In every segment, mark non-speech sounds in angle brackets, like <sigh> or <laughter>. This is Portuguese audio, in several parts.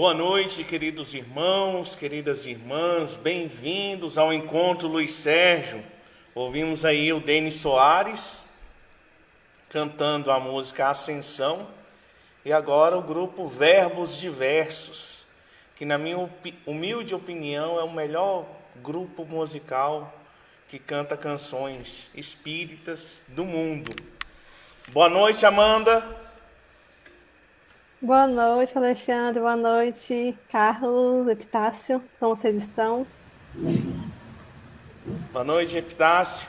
Boa noite, queridos irmãos, queridas irmãs, bem-vindos ao encontro Luiz Sérgio. Ouvimos aí o Denis Soares cantando a música Ascensão e agora o grupo Verbos Diversos, que na minha humilde opinião é o melhor grupo musical que canta canções espíritas do mundo. Boa noite, Amanda. Boa noite, Alexandre. Boa noite, Carlos, Epitácio. Como vocês estão? Boa noite, Epitácio.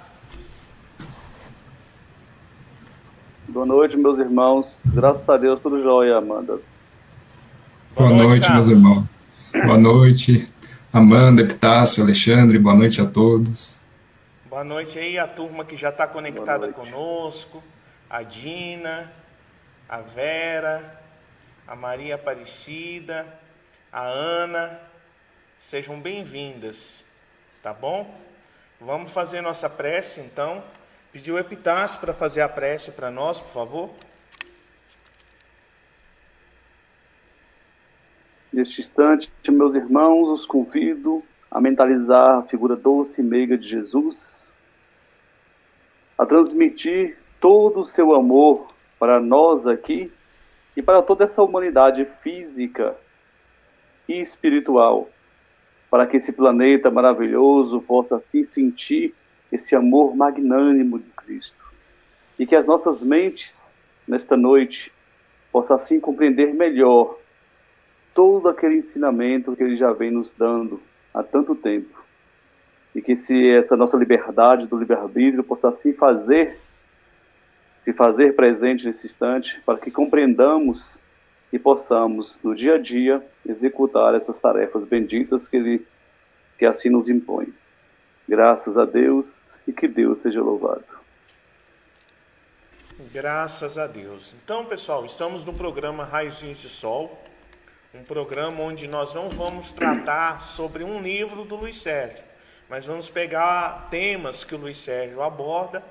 Boa noite, meus irmãos. Graças a Deus, tudo jóia, Amanda. Boa, boa noite, meus irmãos. Boa noite, Amanda, Epitácio, Alexandre. Boa noite a todos. Boa noite aí, a turma que já está conectada conosco. A Dina, a Vera, a Maria Aparecida, a Ana, sejam bem-vindas, tá bom? Vamos fazer nossa prece então. Pedir o Epitácio para fazer a prece para nós, por favor. Neste instante, meus irmãos, os convido a mentalizar a figura doce e meiga de Jesus, a transmitir todo o seu amor para nós aqui e para toda essa humanidade física e espiritual, para que esse planeta maravilhoso possa assim sentir esse amor magnânimo de Cristo. E que as nossas mentes nesta noite possam assim compreender melhor todo aquele ensinamento que ele já vem nos dando há tanto tempo. E que se essa nossa liberdade do livre-arbítrio possa assim fazer se fazer presente nesse instante para que compreendamos e possamos, no dia a dia, executar essas tarefas benditas que Ele que assim nos impõe. Graças a Deus e que Deus seja louvado. Graças a Deus. Então, pessoal, estamos no programa Raizinhos de Sol, um programa onde nós não vamos tratar sobre um livro do Luiz Sérgio, mas vamos pegar temas que o Luiz Sérgio aborda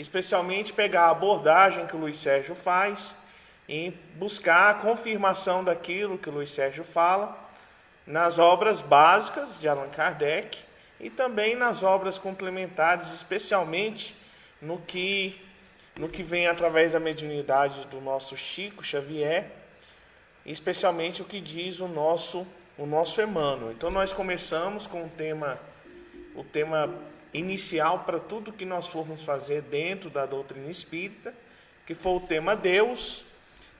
especialmente pegar a abordagem que o Luiz Sérgio faz e buscar a confirmação daquilo que o Luiz Sérgio fala nas obras básicas de Allan Kardec e também nas obras complementares, especialmente no que no que vem através da mediunidade do nosso Chico Xavier, especialmente o que diz o nosso o nosso Emmanuel. Então nós começamos com o tema o tema inicial para tudo que nós formos fazer dentro da doutrina espírita, que foi o tema Deus.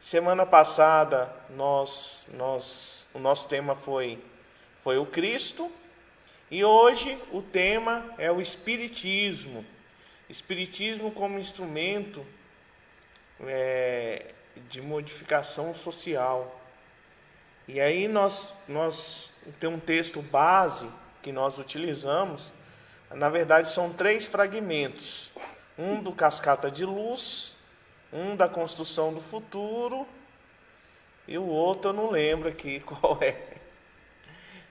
Semana passada nós, nós, o nosso tema foi, foi o Cristo e hoje o tema é o Espiritismo. Espiritismo como instrumento é, de modificação social. E aí nós, nós tem um texto base que nós utilizamos, na verdade, são três fragmentos: um do Cascata de Luz, um da Construção do Futuro e o outro eu não lembro aqui <laughs> qual é.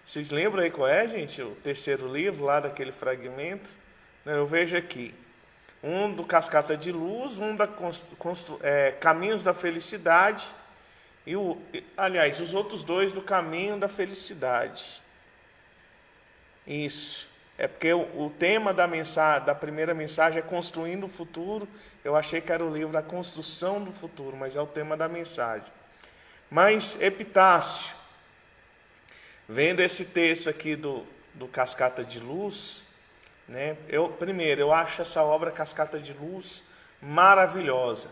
Vocês lembram aí qual é, gente? O terceiro livro lá daquele fragmento? Eu vejo aqui. Um do Cascata de Luz, um da constru, é, Caminhos da Felicidade e o, aliás, os outros dois do Caminho da Felicidade. Isso. É porque o, o tema da, mensagem, da primeira mensagem é Construindo o Futuro. Eu achei que era o livro A Construção do Futuro, mas é o tema da mensagem. Mas, Epitácio, vendo esse texto aqui do, do Cascata de Luz, né, eu, primeiro, eu acho essa obra Cascata de Luz maravilhosa.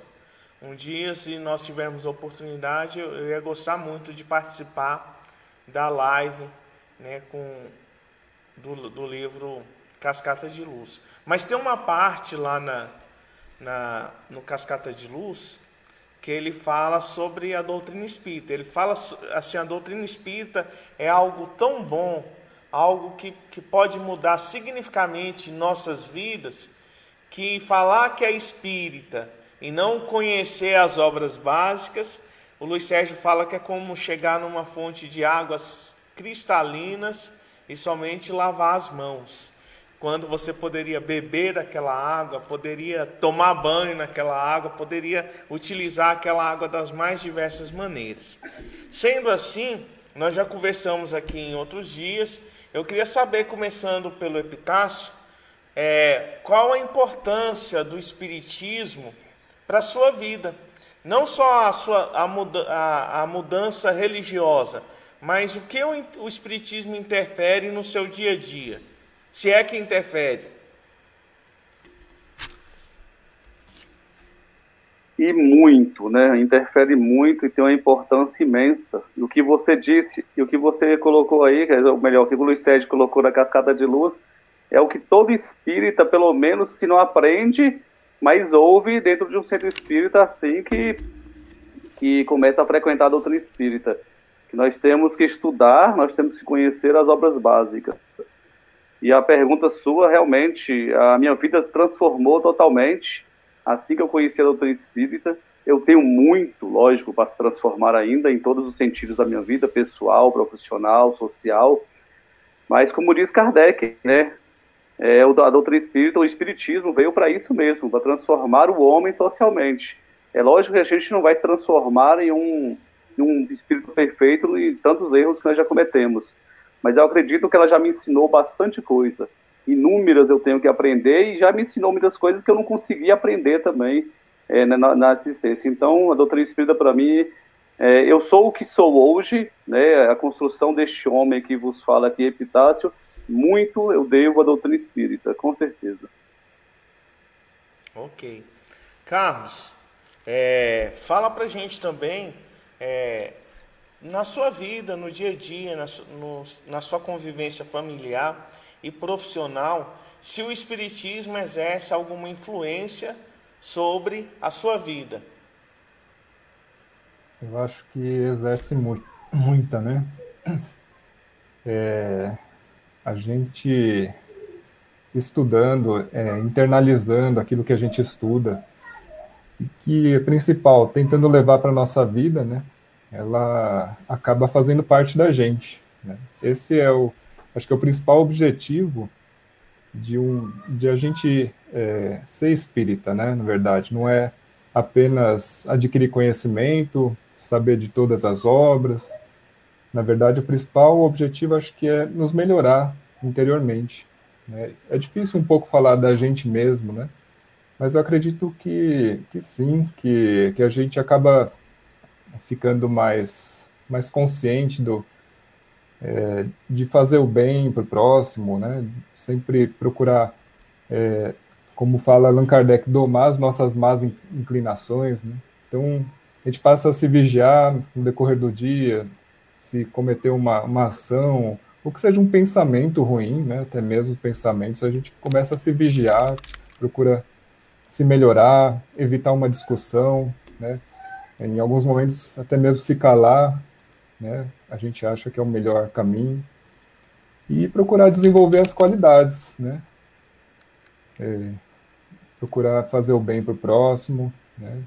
Um dia, se nós tivermos a oportunidade, eu, ia gostar muito de participar da live né, com do, do livro Cascata de Luz. Mas tem uma parte lá na, na, no Cascata de Luz que ele fala sobre a doutrina espírita. Ele fala assim: a doutrina espírita é algo tão bom, algo que, que pode mudar significativamente nossas vidas, que falar que é espírita e não conhecer as obras básicas, o Luiz Sérgio fala que é como chegar numa fonte de águas cristalinas e somente lavar as mãos. Quando você poderia beber daquela água, poderia tomar banho naquela água, poderia utilizar aquela água das mais diversas maneiras. Sendo assim, nós já conversamos aqui em outros dias. Eu queria saber, começando pelo Epitácio, é, qual a importância do Espiritismo para a sua vida. Não só a, sua, a, muda, a, a mudança religiosa, mas o que o, Espiritismo interfere no seu dia a dia? Se é que interfere. E muito, né? Interfere muito e tem uma importância imensa. E o que você disse, e o que você colocou aí, ou melhor, o que o Luiz Sérgio colocou na cascata de luz, é o que todo espírita, pelo menos, se não aprende, mas ouve dentro de um centro espírita assim que, que começa a frequentar a doutrina espírita. Nós temos que estudar, nós temos que conhecer as obras básicas. E a pergunta sua, realmente, a minha vida transformou totalmente assim que eu conheci a doutrina espírita. Eu tenho muito, lógico, para se transformar ainda em todos os sentidos da minha vida, pessoal, profissional, social. Mas, como diz Kardec, né, é, a doutrina espírita, o espiritismo veio para isso mesmo, para transformar o homem socialmente. É lógico que a gente não vai se transformar em um, em um espírito perfeito e tantos erros que nós já cometemos. Mas eu acredito que ela já me ensinou bastante coisa. Inúmeras eu tenho que aprender e já me ensinou muitas coisas que eu não conseguia aprender também é, na, na, assistência. Então, a doutrina espírita, para mim, é, eu sou o que sou hoje, né, a construção deste homem que vos fala aqui, Epitácio, muito eu devo à doutrina espírita, com certeza. Ok. Carlos, é, fala pra gente também, é, na sua vida, no dia a dia, na, no, na sua convivência familiar e profissional, se o Espiritismo exerce alguma influência sobre a sua vida. Eu acho que exerce muito, muita, né? É, a gente estudando, é, internalizando aquilo que a gente estuda, que é principal, tentando levar para a nossa vida, né? Ela acaba fazendo parte da gente. Né? Esse é o, acho que é o principal objetivo de um, de a gente é, ser espírita, né? Na verdade, não é apenas adquirir conhecimento, saber de todas as obras, na verdade, o principal objetivo acho que é nos melhorar interiormente. Né? É difícil um pouco falar da gente mesmo, né? Mas eu acredito que, que sim, que, que a gente acaba ficando mais, mais consciente do, é, de fazer o bem para o próximo, né? Sempre procurar, é, como fala Allan Kardec, domar as nossas más inclinações, né? Então, a gente passa a se vigiar no decorrer do dia, se cometer uma, uma ação, ou que seja um pensamento ruim, né, até mesmo os pensamentos, a gente começa a se vigiar, procura se melhorar, evitar uma discussão, né, em alguns momentos até mesmo se calar, né, a gente acha que é o melhor caminho, e procurar desenvolver as qualidades, né, é, procurar fazer o bem para o próximo, né,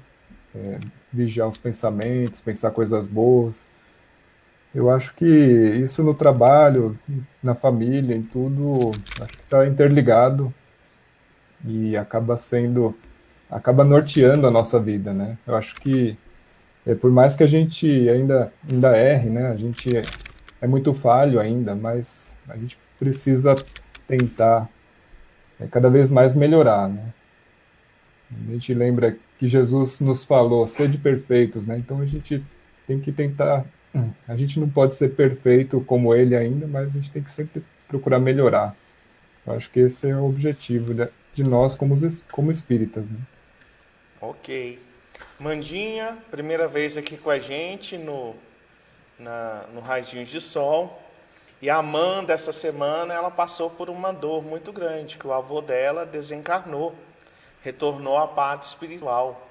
é, vigiar os pensamentos, pensar coisas boas, eu acho que isso no trabalho, na família, em tudo, acho que está interligado e acaba sendo, acaba norteando a nossa vida, né? Eu acho que é, por mais que a gente ainda ainda erre, né? A gente é, é muito falho ainda, mas a gente precisa tentar é, cada vez mais melhorar, né? A gente lembra que Jesus nos falou, sede perfeitos, né? Então a gente tem que tentar a gente não pode ser perfeito como ele ainda, mas a gente tem que sempre procurar melhorar. Eu acho que esse é o objetivo de nós como, como espíritas. Né? Ok. Mandinha, primeira vez aqui com a gente no, na, no Raizinhos de Sol. E a Amanda, essa semana, ela passou por uma dor muito grande, que o avô dela desencarnou, retornou à parte espiritual.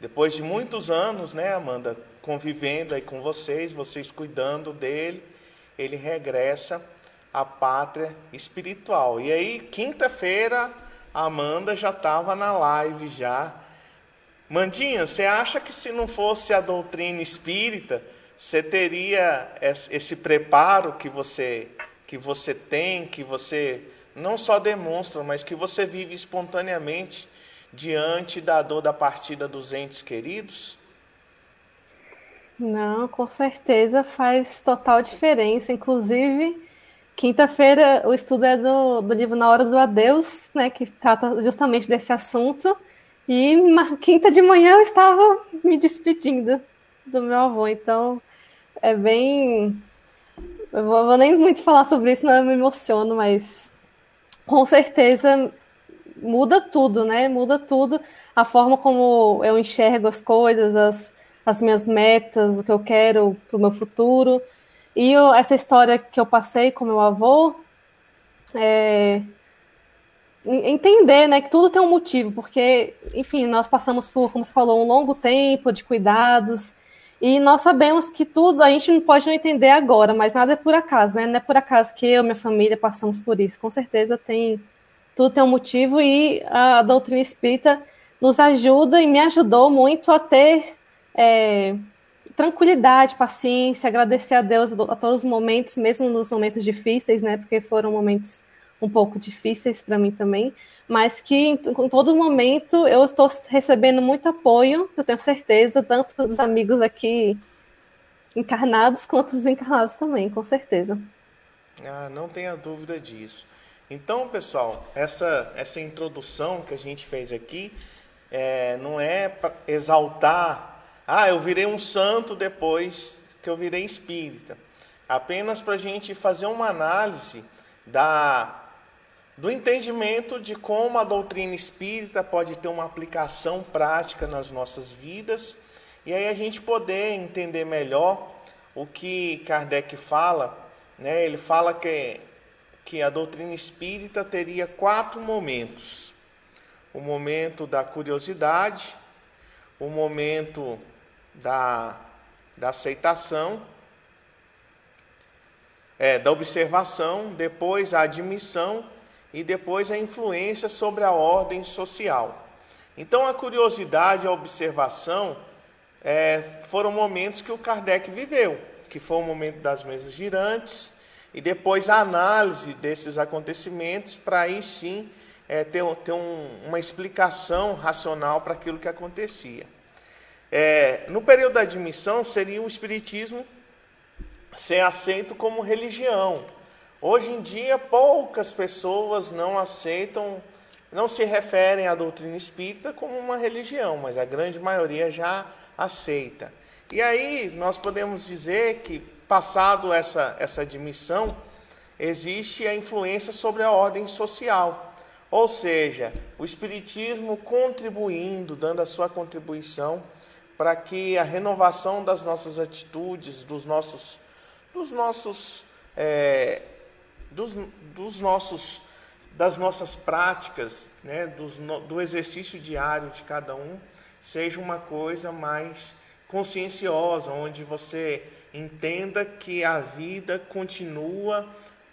Depois de muitos anos, né, Amanda, convivendo aí com vocês, vocês cuidando dele, ele regressa à pátria espiritual. E aí, quinta-feira, Amanda já estava na live já. Mandinha, você acha que se não fosse a doutrina espírita, você teria esse preparo que você que você tem, que você não só demonstra, mas que você vive espontaneamente diante da dor da partida dos entes queridos? Não, com certeza faz total diferença. Inclusive, quinta-feira o estudo é do, do livro Na Hora do Adeus, né, que trata justamente desse assunto. E quinta de manhã eu estava me despedindo do meu avô, então é bem. Eu vou, vou nem muito falar sobre isso, não eu me emociono, mas com certeza muda tudo, né? Muda tudo. A forma como eu enxergo as coisas, as, as minhas metas, o que eu quero para o meu futuro. E eu, essa história que eu passei com meu avô, é, entender, né, que tudo tem um motivo, porque, enfim, nós passamos por, como você falou, um longo tempo de cuidados, e nós sabemos que tudo a gente não pode não entender agora, mas nada é por acaso, né? Não é por acaso que eu e minha família passamos por isso. Com certeza tem tudo tem um motivo e a doutrina espírita nos ajuda e me ajudou muito a ter é, tranquilidade, paciência, agradecer a Deus a todos os momentos, mesmo nos momentos difíceis, né? Porque foram momentos um pouco difíceis para mim também, mas que em, todo momento eu estou recebendo muito apoio, eu tenho certeza, tanto dos amigos aqui encarnados quanto desencarnados também, com certeza. Ah, não tenha dúvida disso. Então, pessoal, essa, essa introdução que a gente fez aqui é, não é para exaltar, ah, eu virei um santo depois que eu virei espírita. Apenas para a gente fazer uma análise da do entendimento de como a doutrina espírita pode ter uma aplicação prática nas nossas vidas, e aí a gente poder entender melhor o que Kardec fala, né? Ele fala que, que a doutrina espírita teria quatro momentos: o momento da curiosidade, o momento da, da aceitação, é, da observação, depois a admissão e depois a influência sobre a ordem social. Então, a curiosidade, a observação é, foram momentos que o Kardec viveu, que foi o momento das mesas girantes, e depois a análise desses acontecimentos, para aí sim é, ter, ter um, uma explicação racional para aquilo que acontecia. É, no período da admissão, seria o Espiritismo ser aceito como religião Hoje em dia, poucas pessoas não aceitam, não se referem à doutrina espírita como uma religião, mas a grande maioria já aceita. E aí nós podemos dizer que, passado essa, essa admissão, existe a influência sobre a ordem social. Ou seja, o Espiritismo contribuindo, dando a sua contribuição para que a renovação das nossas atitudes, dos nossos, dos nossos é, dos, dos nossos, das nossas práticas, né, dos, do exercício diário de cada um, seja uma coisa mais conscienciosa, onde você entenda que a vida continua,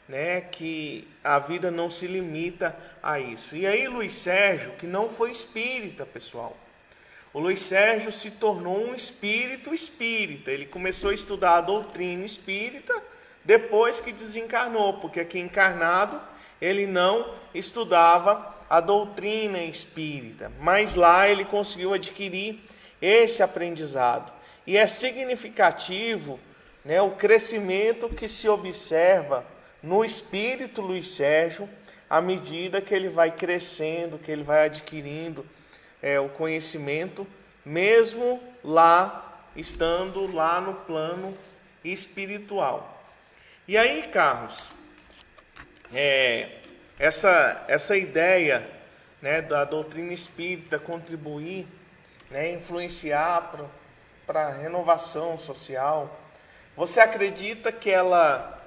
né, que a vida não se limita a isso. E aí Luiz Sérgio, que não foi espírita, pessoal. O Luiz Sérgio se tornou um espírito espírita. Ele começou a estudar a doutrina espírita depois que desencarnou, porque aqui encarnado ele não estudava a doutrina espírita, mas lá ele conseguiu adquirir esse aprendizado. E é significativo né, o crescimento que se observa no espírito Luiz Sérgio à medida que ele vai crescendo, que ele vai adquirindo é, o conhecimento, mesmo lá, estando lá no plano espiritual. E aí, Carlos, é, essa, essa ideia né, da doutrina espírita contribuir, né, influenciar para a renovação social, você acredita que ela,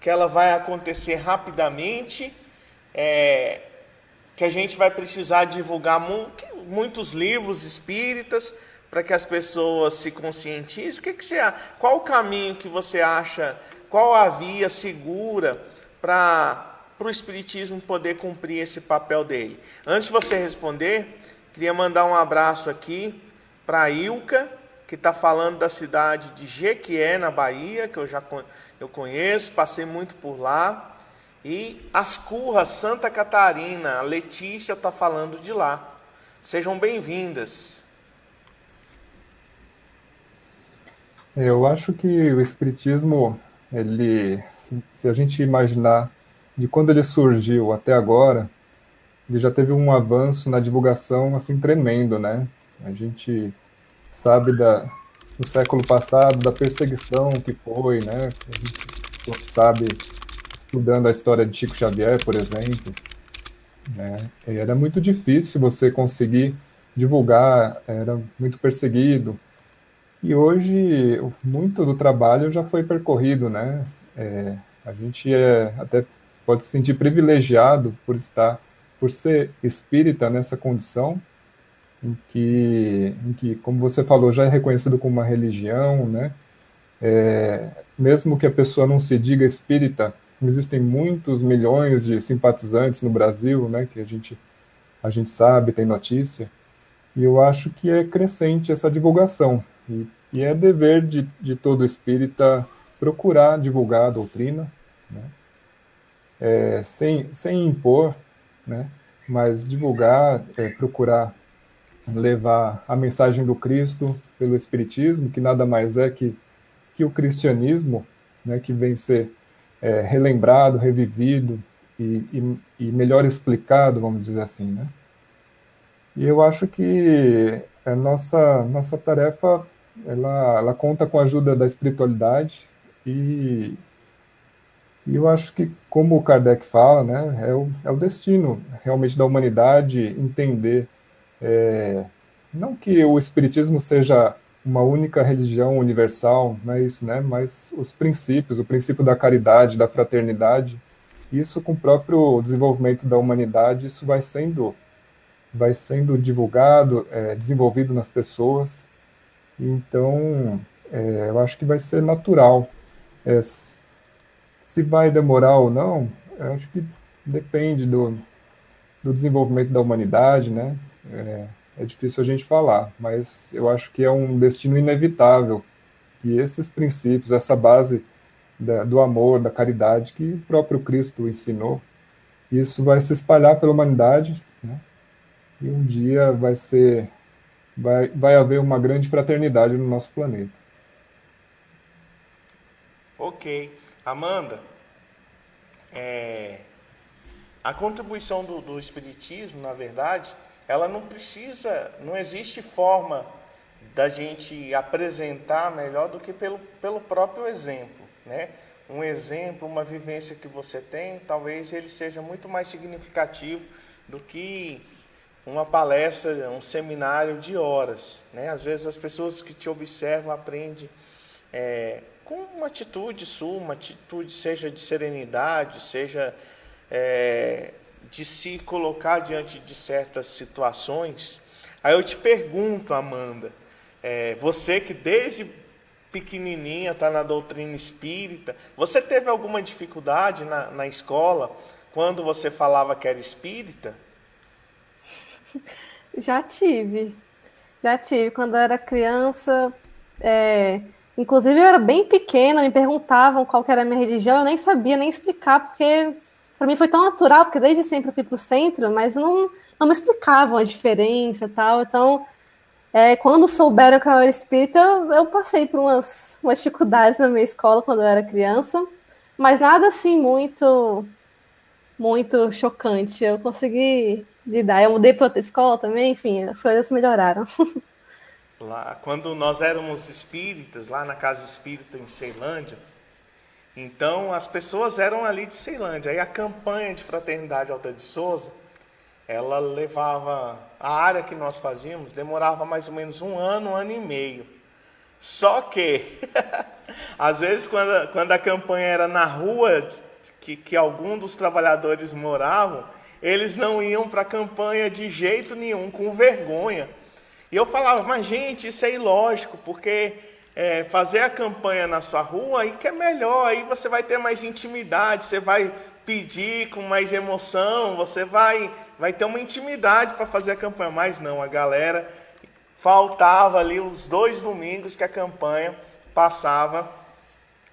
que ela vai acontecer rapidamente? É, que a gente vai precisar divulgar muitos livros espíritas para que as pessoas se conscientizem? O que, que você, qual o caminho que você acha qual a via segura para o Espiritismo poder cumprir esse papel dele? Antes de você responder, queria mandar um abraço aqui para a Ilka, que está falando da cidade de Jequié, na Bahia, que eu já eu conheço, passei muito por lá. E Ascurra, Santa Catarina, a Letícia está falando de lá. Sejam bem-vindas. Eu acho que o Espiritismo, ele, se a gente imaginar de quando ele surgiu até agora, ele já teve um avanço na divulgação assim tremendo, né? A gente sabe da, do século passado, da perseguição que foi, né? A gente sabe, estudando a história de Chico Xavier, por exemplo, né? Era muito difícil você conseguir divulgar, era muito perseguido. E hoje, muito do trabalho já foi percorrido, né? É, a gente é, até pode se sentir privilegiado por estar, por ser espírita nessa condição, em que, em que, como você falou, já é reconhecido como uma religião, né? É, mesmo que a pessoa não se diga espírita, existem muitos milhões de simpatizantes no Brasil, né? Que a gente a gente sabe, tem notícia. E eu acho que é crescente essa divulgação. E, e é dever de, de todo espírita procurar divulgar a doutrina, né? É, sem, sem impor, né? mas divulgar, é, procurar levar a mensagem do Cristo pelo Espiritismo, que nada mais é que, que o cristianismo, né, que vem ser é, relembrado, revivido e, e, e, melhor explicado, vamos dizer assim. Né? E eu acho que a nossa, nossa tarefa ela, ela conta com a ajuda da espiritualidade e, e eu acho que, como o Kardec fala, né, é, o, é o destino realmente da humanidade entender é, não que o Espiritismo seja uma única religião universal, não é isso, né? Mas os princípios, o princípio da caridade, da fraternidade, isso com o próprio desenvolvimento da humanidade, isso vai sendo, vai sendo divulgado, é, desenvolvido nas pessoas. Então, é, eu acho que vai ser natural. É, se vai demorar ou não, eu acho que depende do, do desenvolvimento da humanidade, né? É, é difícil a gente falar, mas eu acho que é um destino inevitável que esses princípios, essa base da, do amor, da caridade que o próprio Cristo ensinou, isso vai se espalhar pela humanidade, né? e um dia vai ser, vai, vai haver uma grande fraternidade no nosso planeta. Ok, Amanda, é, a contribuição do, do Espiritismo, na verdade, ela não precisa, não existe forma da gente apresentar melhor do que pelo, pelo próprio exemplo, né? Um exemplo, uma vivência que você tem, talvez ele seja muito mais significativo do que uma palestra, um seminário de horas, né? Às vezes as pessoas que te observam aprendem é, com uma atitude sua, uma atitude seja de serenidade, seja é, de se colocar diante de certas situações. Aí eu te pergunto, Amanda, é, você que desde pequenininha está na doutrina espírita, você teve alguma dificuldade na, na escola quando você falava que era espírita? <laughs> Já tive, já tive. Quando eu era criança, é, inclusive eu era bem pequena, me perguntavam qual era a minha religião, eu nem sabia nem explicar, porque para mim foi tão natural, porque desde sempre eu fui para o centro, mas não, não me explicavam a diferença e tal. Então, é, quando souberam que eu era espírita, eu, eu passei por umas, umas dificuldades na minha escola quando eu era criança, mas nada assim muito muito chocante. Eu consegui lidar. Eu mudei para outra escola também, enfim, as coisas melhoraram. <laughs> Lá, quando nós éramos espíritas, lá na casa espírita em Ceilândia, então as pessoas eram ali de Ceilândia. Aí a campanha de Fraternidade Alta de Souza, ela levava a área que nós fazíamos, demorava mais ou menos um ano, um ano e meio. Só que, <laughs> às vezes, quando, a, quando a campanha era na rua que, que algum dos trabalhadores moravam, eles não iam para a campanha de jeito nenhum, com vergonha. E eu falava, mas gente, isso é ilógico, porque é, fazer a campanha na sua rua, aí que é melhor, aí você vai ter mais intimidade, você vai pedir com mais emoção, você vai, vai ter uma intimidade para fazer a campanha. Mas não, a galera faltava ali os dois domingos que a campanha passava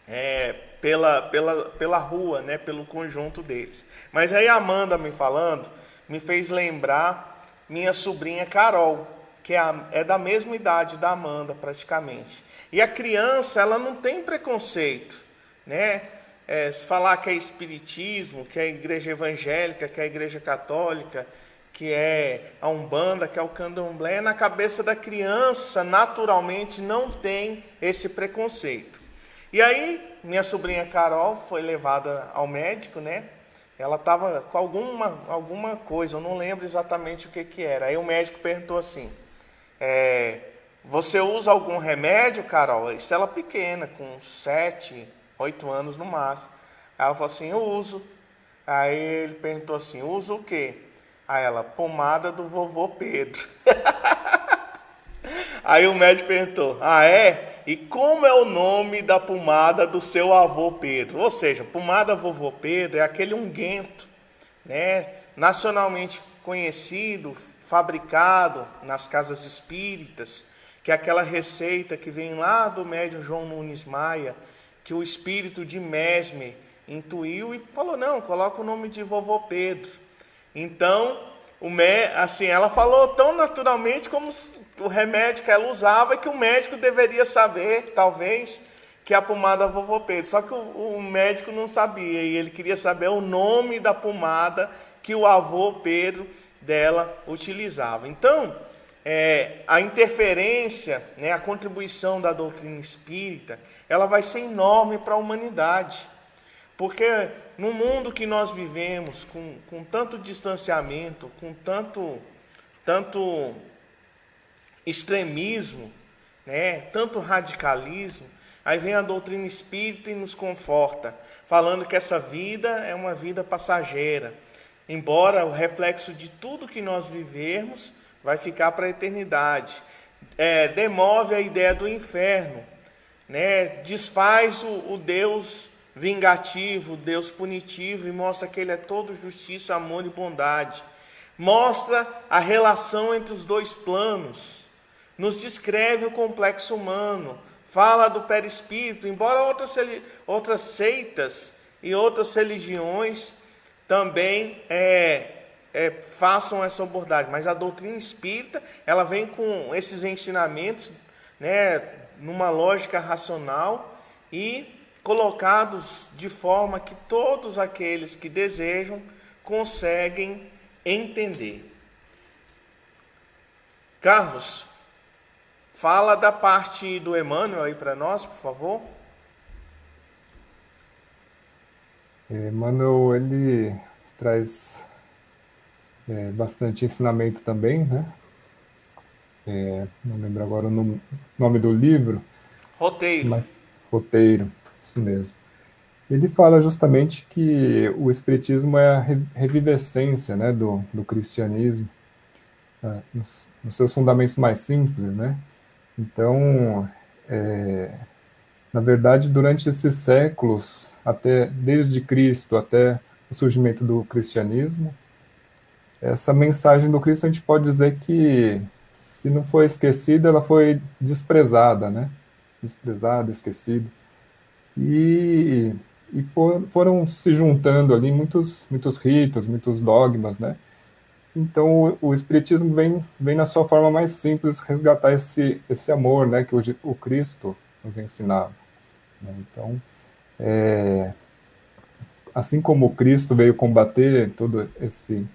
é, pela, pela, pela rua, né, pelo conjunto deles. Mas aí a Amanda me falando, me fez lembrar minha sobrinha Carol. que é, a, é da mesma idade da Amanda, praticamente. E a criança, ela não tem preconceito, né? É, falar que é espiritismo, que é igreja evangélica, que é igreja católica, que é a Umbanda, que é o Candomblé, na cabeça da criança, naturalmente, não tem esse preconceito. E aí, minha sobrinha Carol foi levada ao médico, né? Ela estava com alguma, alguma coisa, eu não lembro exatamente o que, que era. Aí o médico perguntou assim: é, Você usa algum remédio, Carol? Isso ela pequena, com 7, 8 anos no máximo. Ela falou assim: Eu uso. Aí ele perguntou assim: Usa o quê? Aí ela: Pomada do vovô Pedro. <laughs> Aí o médico perguntou: Ah, é? E como é o nome da pomada do seu avô Pedro? Ou seja, pomada vovô Pedro é aquele unguento, né, nacionalmente conhecido, fabricado nas casas espíritas, que é aquela receita que vem lá do médium João Nunes Maia, que o espírito de Mesme intuiu e falou: "Não, coloca o nome de vovô Pedro". Então, o me, assim, ela falou tão naturalmente como o remédio que ela usava e que o médico deveria saber, talvez, que é a pomada vovô Pedro. Só que o, o, médico não sabia e ele queria saber o nome da pomada que o avô Pedro dela utilizava. Então, é, a interferência, né, a contribuição da doutrina espírita, ela vai ser enorme para a humanidade. Porque no mundo que nós vivemos, com, com tanto distanciamento, com tanto, tanto extremismo, né, tanto radicalismo, aí vem a doutrina espírita e nos conforta, falando que essa vida é uma vida passageira, embora o reflexo de tudo que nós vivermos vai ficar para a eternidade. É, demove a ideia do inferno, né, desfaz o, o Deus vingativo, Deus punitivo e mostra que Ele é todo justiça, amor e bondade. Mostra a relação entre os dois planos nos descreve o complexo humano, fala do perispírito, embora outras, outras seitas e outras religiões também é, é, façam essa abordagem, mas a doutrina espírita ela vem com esses ensinamentos, né, numa lógica racional e colocados de forma que todos aqueles que desejam conseguem entender. Carlos, Fala da parte do Emmanuel aí para nós, por favor. Emmanuel, ele traz é, bastante ensinamento também, né? É, não lembro agora o nome, nome do livro. Roteiro. Mas, roteiro, isso mesmo. Ele fala justamente que o Espiritismo é a revivescência né, do, do cristianismo, né, nos, nos seus fundamentos mais simples, né? Então, é, na verdade, durante esses séculos, até desde Cristo até o surgimento do cristianismo, essa mensagem do Cristo a gente pode dizer que, se não foi esquecida, ela foi desprezada, né? Desprezada, esquecida. E, e for, foram se juntando ali muitos, muitos ritos, muitos dogmas, né? Então, o, o, Espiritismo vem, vem na sua forma mais simples resgatar esse, esse amor né, que o, o Cristo nos ensinava. Né? Então, é, assim como o Cristo veio combater todo esse,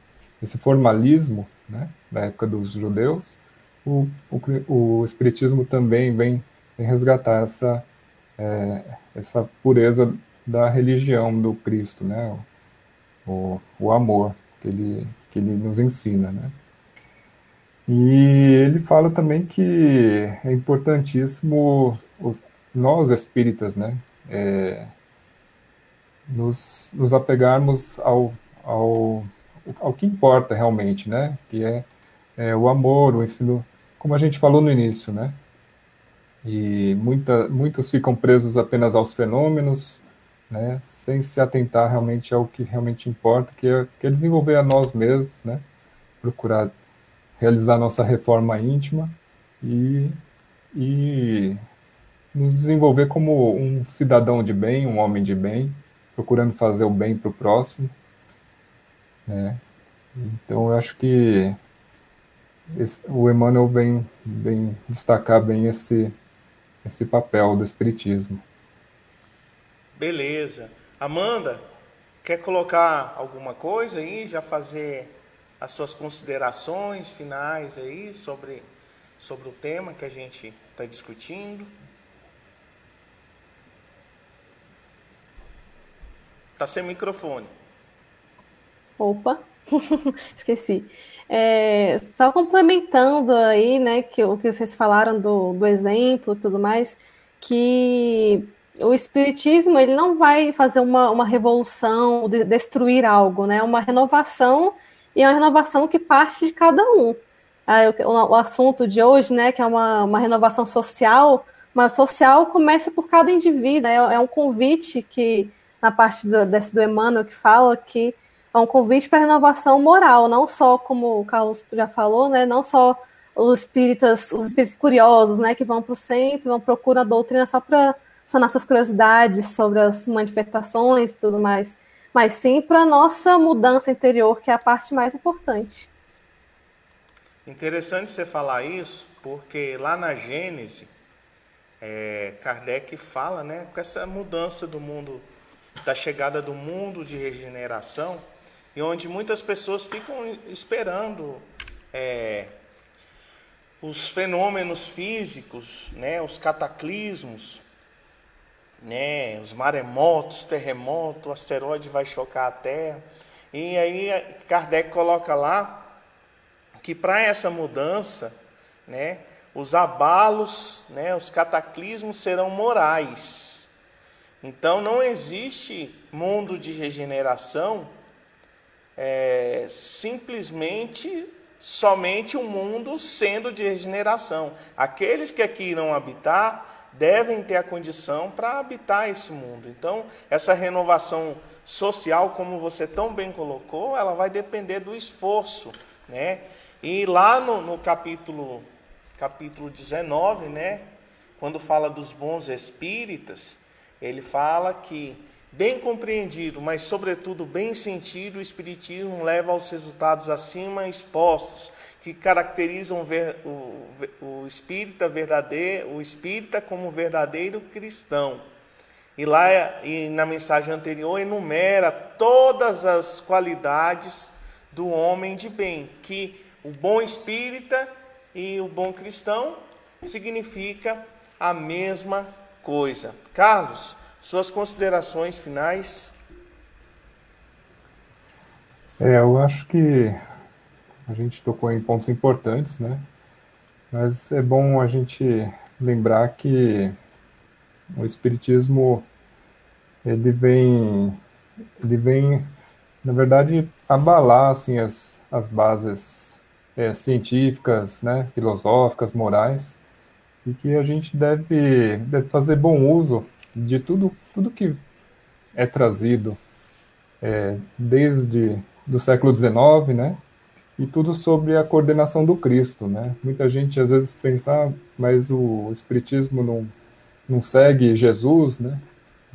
esse formalismo né, da época dos judeus, o, o, o Espiritismo também vem, vem resgatar essa, é, essa pureza da religião do Cristo, né, o, o amor que ele, que ele nos ensina, né? E ele fala também que é importantíssimo os, nós espíritas, né, é, nos, nos apegarmos ao, ao, ao que importa realmente, né, que é, é o amor, o ensino, como a gente falou no início, né, e muita, muitos ficam presos apenas aos fenômenos, né, sem se atentar realmente ao que realmente importa, que é, que é desenvolver a nós mesmos, né, procurar realizar nossa reforma íntima e, e nos desenvolver como um cidadão de bem, um homem de bem, procurando fazer o bem para o próximo. Né? Então, eu acho que esse, o Emmanuel vem, vem destacar bem esse, esse papel do Espiritismo. Beleza. Amanda, quer colocar alguma coisa aí, já fazer as suas considerações finais aí sobre, sobre o tema que a gente está discutindo? Está sem microfone. Opa, <laughs> esqueci. É, só complementando aí, né, que o que vocês falaram do, do exemplo e tudo mais, que o espiritismo ele não vai fazer uma, uma revolução, de destruir algo, né? Uma renovação e é uma renovação que parte de cada um. o, o, assunto de hoje, né, que é uma, uma renovação social, mas social começa por cada indivíduo. Né? É, é um convite que na parte do, desse do Emmanuel que fala que é um convite para renovação moral, não só como o Carlos já falou, né, não só os espíritas, os espíritos curiosos, né, que vão para o centro, vão procurar a doutrina só para sanar suas curiosidades sobre as manifestações e tudo mais, mas sim para nossa mudança interior, que é a parte mais importante. Interessante você falar isso, porque lá na Gênese, é, Kardec fala, né, com essa mudança do mundo, da chegada do mundo de regeneração, e onde muitas pessoas ficam esperando é, os fenômenos físicos, né, os cataclismos, né, os maremotos, terremoto, o asteroide vai chocar a Terra. E aí Kardec coloca lá que para essa mudança, né, os abalos, né, os cataclismos serão morais. Então não existe mundo de regeneração é, simplesmente somente um mundo sendo de regeneração. Aqueles que aqui irão habitar devem ter a condição para habitar esse mundo. Então, essa renovação social, como você tão bem colocou, ela vai depender do esforço, né? E lá no, no capítulo capítulo 19, né, quando fala dos bons espíritas, ele fala que Bem compreendido, mas sobretudo bem sentido, o Espiritismo leva aos resultados acima expostos, que caracterizam o, o espírita verdadeiro, o espírita como verdadeiro cristão. E lá e na mensagem anterior enumera todas as qualidades do homem de bem, que o bom espírita e o bom cristão significa a mesma coisa. Carlos, suas considerações finais? É, eu acho que a gente tocou em pontos importantes, né? Mas é bom a gente lembrar que o espiritismo ele vem ele vem na verdade abalar assim as, as bases é, científicas, né, filosóficas, morais e que a gente deve, deve fazer bom uso de tudo, tudo que é trazido é, desde do século XIX, né? E tudo sobre a coordenação do Cristo, né? Muita gente às vezes pensa, ah, mas o Espiritismo não, não segue Jesus, né?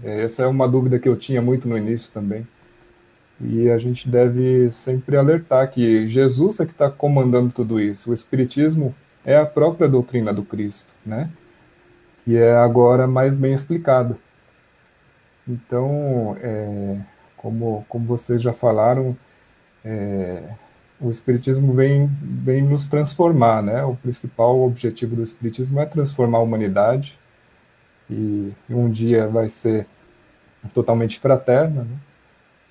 É, essa é uma dúvida que eu tinha muito no início também. E a gente deve sempre alertar que Jesus é que está comandando tudo isso. O Espiritismo é a própria doutrina do Cristo, né? Que é agora mais bem explicado. Então, é, como, como vocês já falaram, é, o Espiritismo vem, vem nos transformar, né? O principal objetivo do Espiritismo é transformar a humanidade, e um dia vai ser totalmente fraterna, né?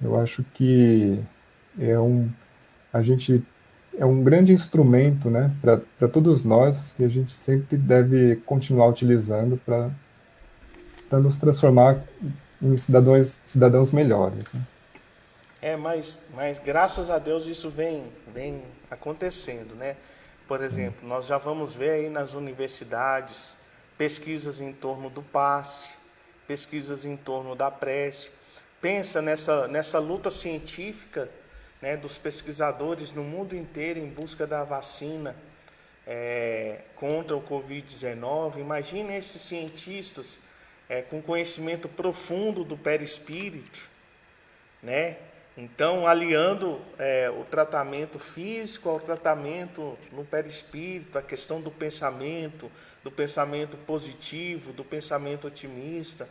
Eu acho que é um, a gente é um grande instrumento né, para todos nós que a gente sempre deve continuar utilizando para nos transformar em cidadãos, cidadãos melhores. Né? É, mas, mas graças a Deus isso vem, vem acontecendo. Né? Por exemplo, nós já vamos ver aí nas universidades pesquisas em torno do passe, pesquisas em torno da prece. Pensa nessa, nessa luta científica né, dos pesquisadores no mundo inteiro em busca da vacina é, contra o Covid-19. Imagine esses cientistas é, com conhecimento profundo do perispírito, né, Então, aliando é, o tratamento físico ao tratamento no perispírito, a questão do pensamento, do pensamento positivo, do pensamento otimista.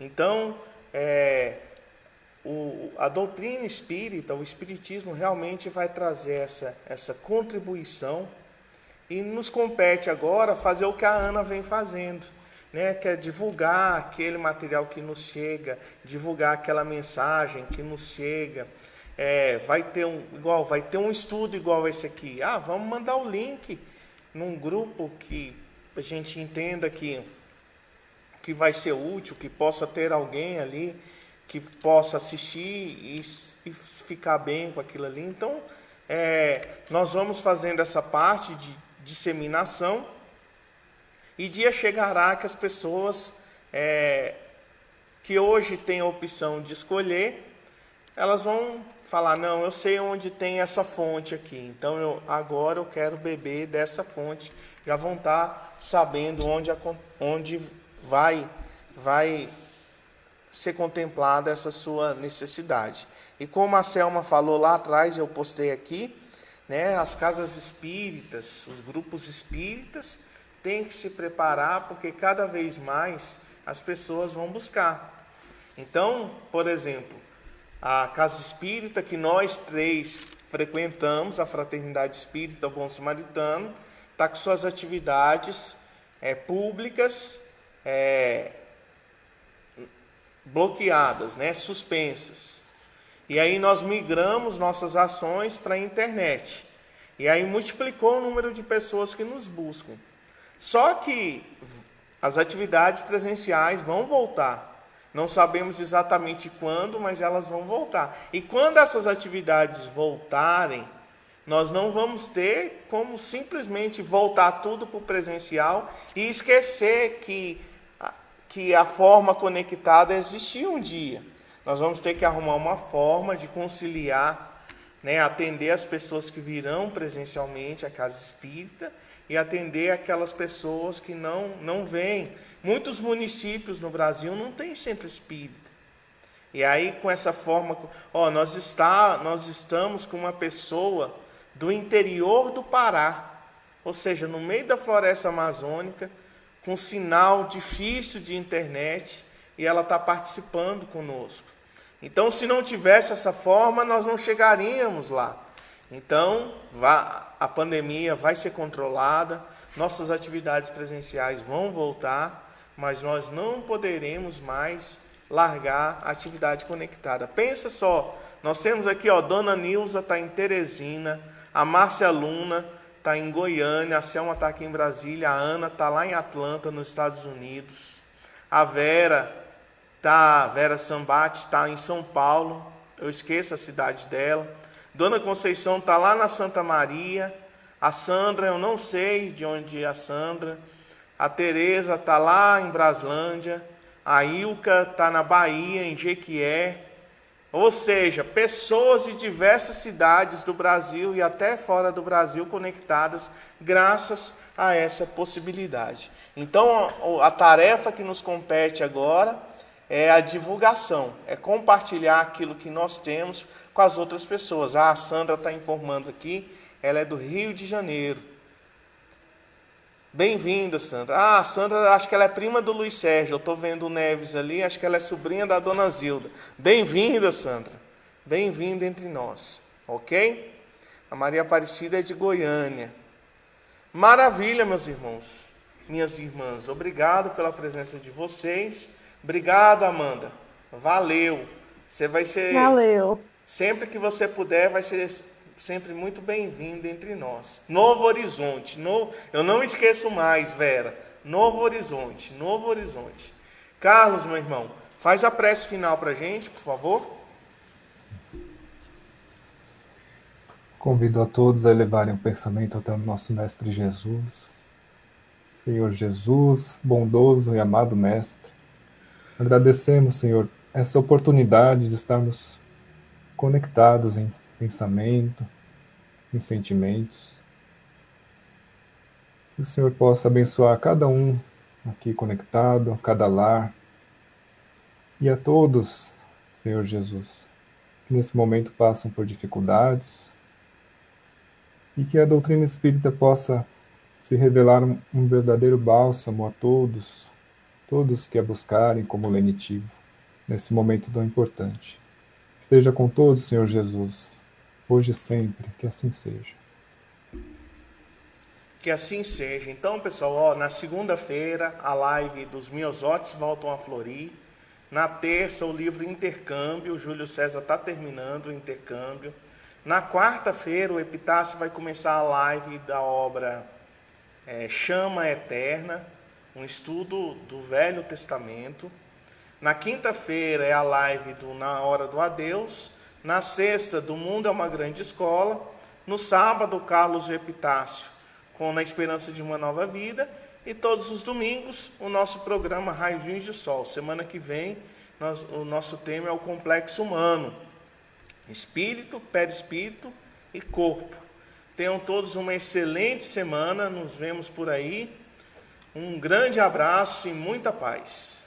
Então, é, o, a doutrina espírita, o espiritismo realmente vai trazer essa, essa contribuição e nos compete agora fazer o que a Ana vem fazendo, né? que é divulgar aquele material que nos chega, divulgar aquela mensagem que nos chega. É, vai ter um igual, vai ter um estudo igual esse aqui. Ah, vamos mandar o link num grupo que a gente entenda que que vai ser útil, que possa ter alguém ali que possa assistir e, e ficar bem com aquilo ali. Então, é, nós vamos fazendo essa parte de disseminação e dia chegará que as pessoas é, que hoje têm a opção de escolher, elas vão falar, não, eu sei onde tem essa fonte aqui, então eu, agora eu quero beber dessa fonte. Já vão estar sabendo onde, onde vai, vai ser contemplada essa sua necessidade. E como a Selma falou lá atrás, eu postei aqui, né, as casas espíritas, os grupos espíritas têm que se preparar porque cada vez mais as pessoas vão buscar. Então, por exemplo, a casa espírita que nós três frequentamos, a Fraternidade Espírita Bom Samaritano, está com suas atividades é, públicas é, bloqueadas, né, suspensas. E aí nós migramos nossas ações para a internet. E aí multiplicou o número de pessoas que nos buscam. Só que as atividades presenciais vão voltar. Não sabemos exatamente quando, mas elas vão voltar. E quando essas atividades voltarem, nós não vamos ter como simplesmente voltar tudo para o presencial e esquecer que, que a forma conectada existia um dia. Nós vamos ter que arrumar uma forma de conciliar, né, atender as pessoas que virão presencialmente à casa espírita e atender aquelas pessoas que não, não vêm. Muitos municípios no Brasil não têm centro espírita. E aí, com essa forma, ó, nós, está, nós estamos com uma pessoa do interior do Pará, ou seja, no meio da floresta amazônica, com sinal difícil de internet, e ela está participando conosco. Então, se não tivesse essa forma, nós não chegaríamos lá. Então, a pandemia vai ser controlada, nossas atividades presenciais vão voltar, mas nós não poderemos mais largar a atividade conectada. Pensa só, nós temos aqui, ó, Dona Nilza está em Teresina, a Márcia Luna está em Goiânia, a Selma está aqui em Brasília, a Ana está lá em Atlanta, nos Estados Unidos, a Vera tá, Vera Sambate está em São Paulo, eu esqueço a cidade dela. Dona Conceição está lá na Santa Maria. A Sandra, eu não sei de onde é a Sandra. A Tereza está lá em Braslândia. A Ilka está na Bahia, em Jequié. Ou seja, pessoas de diversas cidades do Brasil e até fora do Brasil conectadas graças a essa possibilidade. Então, a tarefa que nos compete agora é a divulgação, é compartilhar aquilo que nós temos com as outras pessoas. Ah, a Sandra está informando aqui, ela é do Rio de Janeiro. Bem-vinda, Sandra. Ah, Sandra, acho que ela é prima do Luiz Sérgio. Eu estou vendo o Neves ali, acho que ela é sobrinha da dona Zilda. Bem-vinda, Sandra. Bem-vinda entre nós, ok? A Maria Aparecida é de Goiânia. Maravilha, meus irmãos, minhas irmãs. Obrigado pela presença de vocês. Obrigado, Amanda. Valeu. Você vai ser. Valeu. Sempre que você puder, vai ser sempre muito bem-vindo entre nós. Novo Horizonte, no, eu não esqueço mais, Vera. Novo Horizonte, Novo Horizonte. Carlos, meu irmão, faz a prece final para a gente, por favor. Convido a todos a elevarem o pensamento até o nosso Mestre Jesus. Senhor Jesus, bondoso e amado Mestre, agradecemos, Senhor, essa oportunidade de estarmos conectados em pensamento, em sentimentos. Que o Senhor possa abençoar cada um aqui conectado, cada lar, e a todos, Senhor Jesus, que nesse momento passam por dificuldades, e que a doutrina espírita possa se revelar um, verdadeiro bálsamo a todos, todos que a buscarem como lenitivo, nesse momento tão importante. Esteja com todos, Senhor Jesus, hoje e sempre, que assim seja. Que assim seja. Então, pessoal, ó, na segunda-feira a live dos Miosotes voltam a florir. Na terça, o livro Intercâmbio, o Júlio César está terminando o intercâmbio. Na quarta-feira, o Epitácio vai começar a live da obra é, Chama Eterna, um estudo do Velho Testamento. Na quinta-feira é a live do Na Hora do Adeus. Na sexta, do Mundo é uma Grande Escola. No sábado, Carlos Epitácio, com Na Esperança de uma Nova Vida. E todos os domingos, o nosso programa Raios de Sol. Semana que vem, nós, o nosso tema é o complexo humano espírito, perispírito e corpo. Tenham todos uma excelente semana, nos vemos por aí. Um grande abraço e muita paz.